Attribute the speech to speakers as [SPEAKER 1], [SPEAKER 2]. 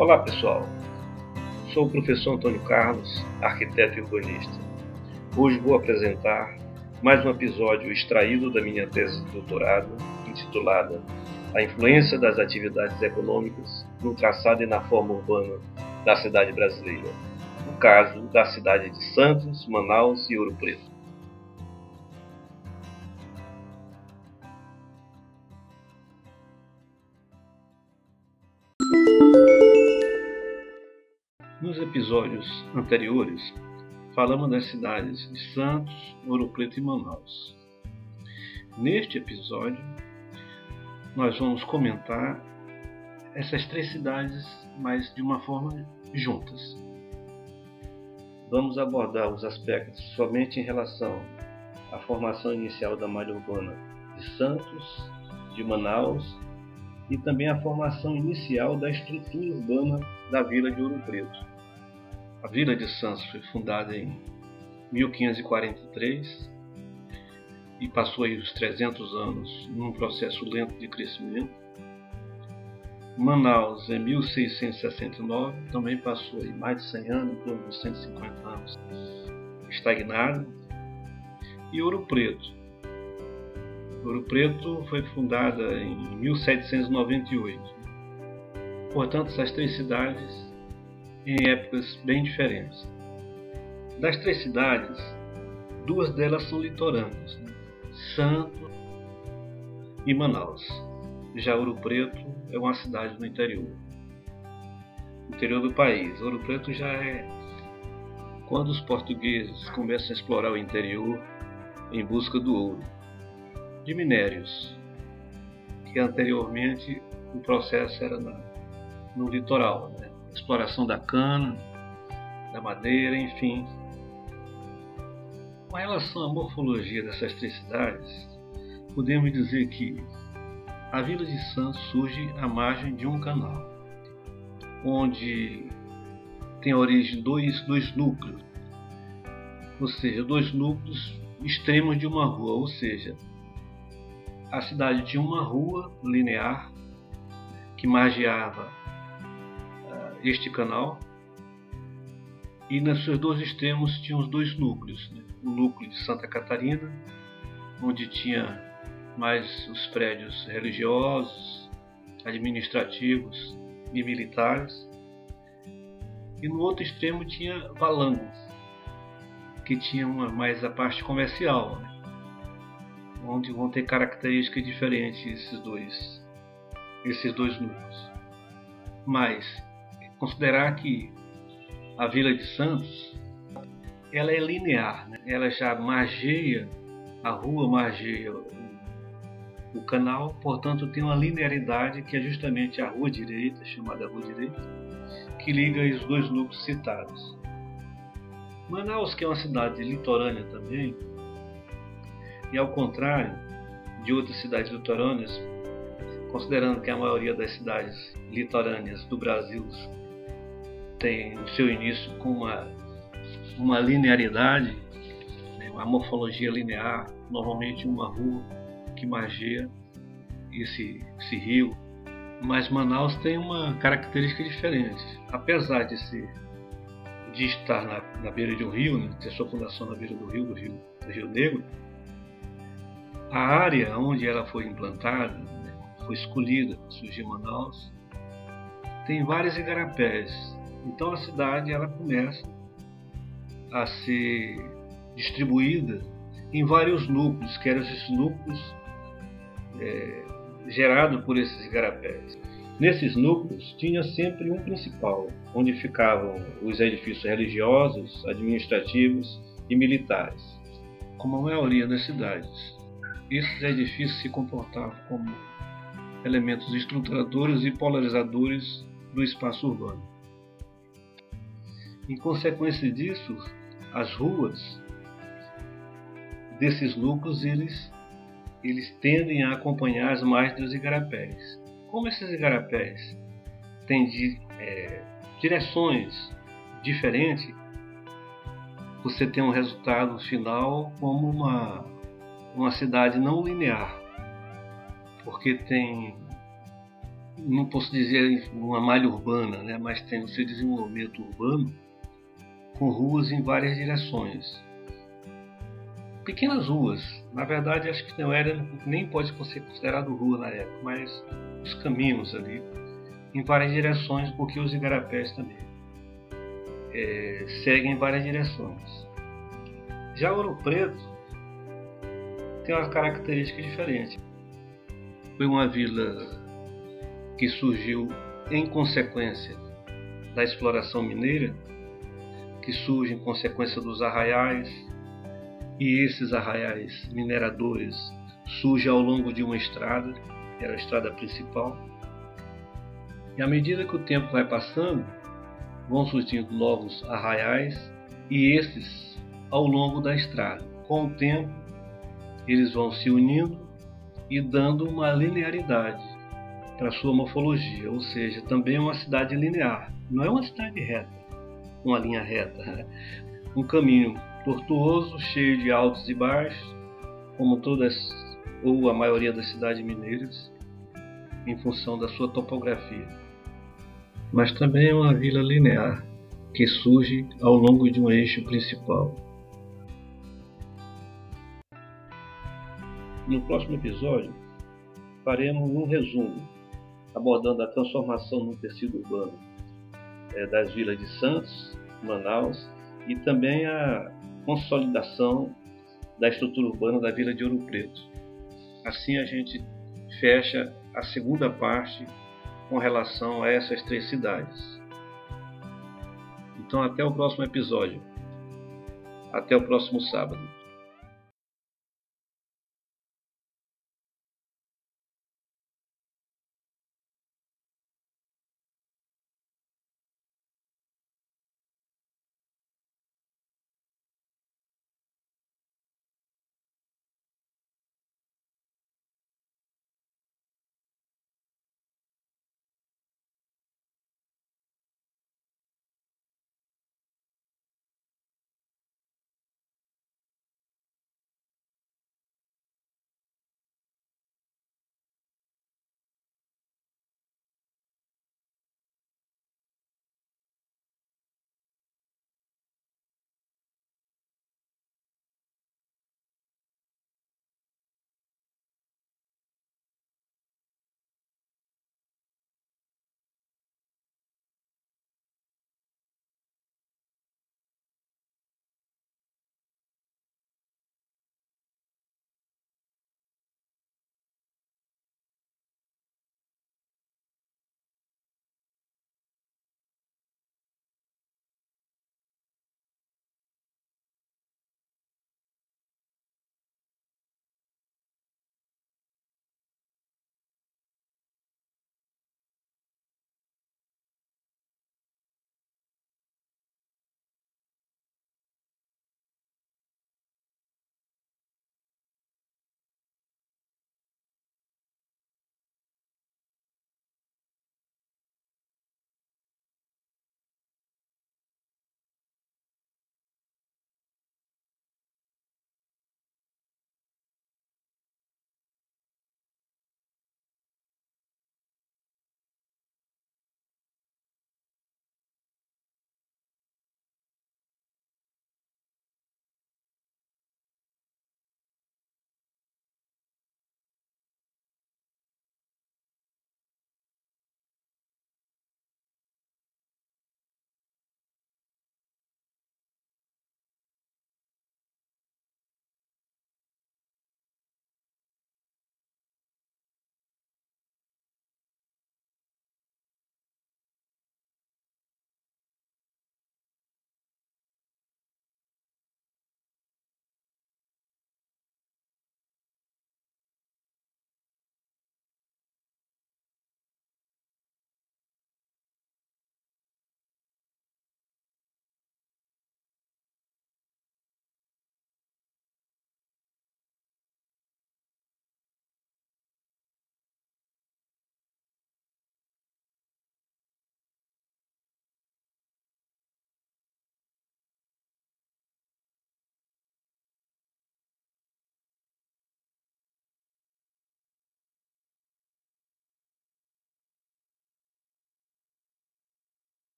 [SPEAKER 1] Olá pessoal, sou o professor Antônio Carlos, arquiteto e urbanista. Hoje vou apresentar mais um episódio extraído da minha tese de doutorado, intitulada A influência das atividades econômicas no traçado e na forma urbana da cidade brasileira, o caso da cidade de Santos, Manaus e Ouro Preto. Episódios anteriores, falamos das cidades de Santos, Ouro Preto e Manaus. Neste episódio, nós vamos comentar essas três cidades, mas de uma forma juntas. Vamos abordar os aspectos somente em relação à formação inicial da malha urbana de Santos, de Manaus e também a formação inicial da estrutura urbana da vila de Ouro Preto. A vila de Santos foi fundada em 1543 e passou aí os 300 anos num processo lento de crescimento. Manaus, em 1669, também passou aí mais de 100 anos, em de 150 anos, estagnado. E Ouro Preto. Ouro Preto foi fundada em 1798. Portanto, essas três cidades em épocas bem diferentes. Das três cidades, duas delas são litorâneas, né? Santo e Manaus. Já Ouro Preto é uma cidade no interior, interior do país. Ouro Preto já é quando os portugueses começam a explorar o interior em busca do ouro, de minérios, que anteriormente o processo era na, no litoral, né? Exploração da cana, da madeira, enfim. Com relação à morfologia dessas três cidades, podemos dizer que a Vila de Santos surge à margem de um canal, onde tem origem dois, dois núcleos, ou seja, dois núcleos extremos de uma rua, ou seja, a cidade tinha uma rua linear que margeava este canal. E nos seus dois extremos tinha os dois núcleos. Né? O núcleo de Santa Catarina, onde tinha mais os prédios religiosos, administrativos e militares. E no outro extremo tinha Valango, que tinha uma, mais a parte comercial, né? onde vão ter características diferentes esses dois, esses dois núcleos. Mas considerar que a Vila de Santos ela é linear, né? ela já margeia, a rua margeia o, canal, portanto tem uma linearidade que é justamente a rua direita, chamada rua direita, que liga os dois núcleos citados. Manaus, que é uma cidade litorânea também, e ao contrário de outras cidades litorâneas, considerando que a maioria das cidades litorâneas do Brasil tem o seu início com uma, uma linearidade, né, uma morfologia linear, normalmente uma rua que margeia esse, esse rio. Mas Manaus tem uma característica diferente. Apesar de ser de estar na, na beira de um rio, né, ter sua fundação na beira do rio, do rio, do rio Negro, a área onde ela foi implantada, né, foi escolhida para surgir Manaus, tem vários igarapés, então a cidade ela começa a ser distribuída em vários núcleos, que eram esses núcleos é, gerados por esses igarapés. Nesses núcleos tinha sempre um principal, onde ficavam os edifícios religiosos, administrativos e militares, como a maioria das cidades. Esses edifícios se comportavam como elementos estruturadores e polarizadores do espaço urbano. Em consequência disso, as ruas desses núcleos eles, eles tendem a acompanhar as margens dos igarapés. Como esses igarapés têm de, é, direções diferentes, você tem um resultado final como uma, uma cidade não linear, porque tem não posso dizer uma malha urbana, né, mas tem o seu desenvolvimento urbano com ruas em várias direções. Pequenas ruas, na verdade acho que não era, nem pode ser considerado rua na época, mas os caminhos ali em várias direções, porque os igarapés também é, seguem em várias direções. Já Ouro Preto tem uma característica diferente. Foi uma vila que surgiu em consequência da exploração mineira, que surge em consequência dos arraiais, e esses arraiais mineradores surgem ao longo de uma estrada, que era a estrada principal. E à medida que o tempo vai passando, vão surgindo novos arraiais e esses ao longo da estrada. Com o tempo, eles vão se unindo e dando uma linearidade para sua morfologia, ou seja, também é uma cidade linear. Não é uma cidade reta, uma linha reta. Um caminho tortuoso, cheio de altos e baixos, como todas ou a maioria das cidades mineiras, em função da sua topografia. Mas também é uma vila linear que surge ao longo de um eixo principal. No próximo episódio, faremos um resumo abordando a transformação no tecido urbano é, das vilas de Santos, Manaus e também a consolidação da estrutura urbana da vila de Ouro Preto. Assim a gente fecha a segunda parte com relação a essas três cidades. Então até o próximo episódio. Até o próximo sábado.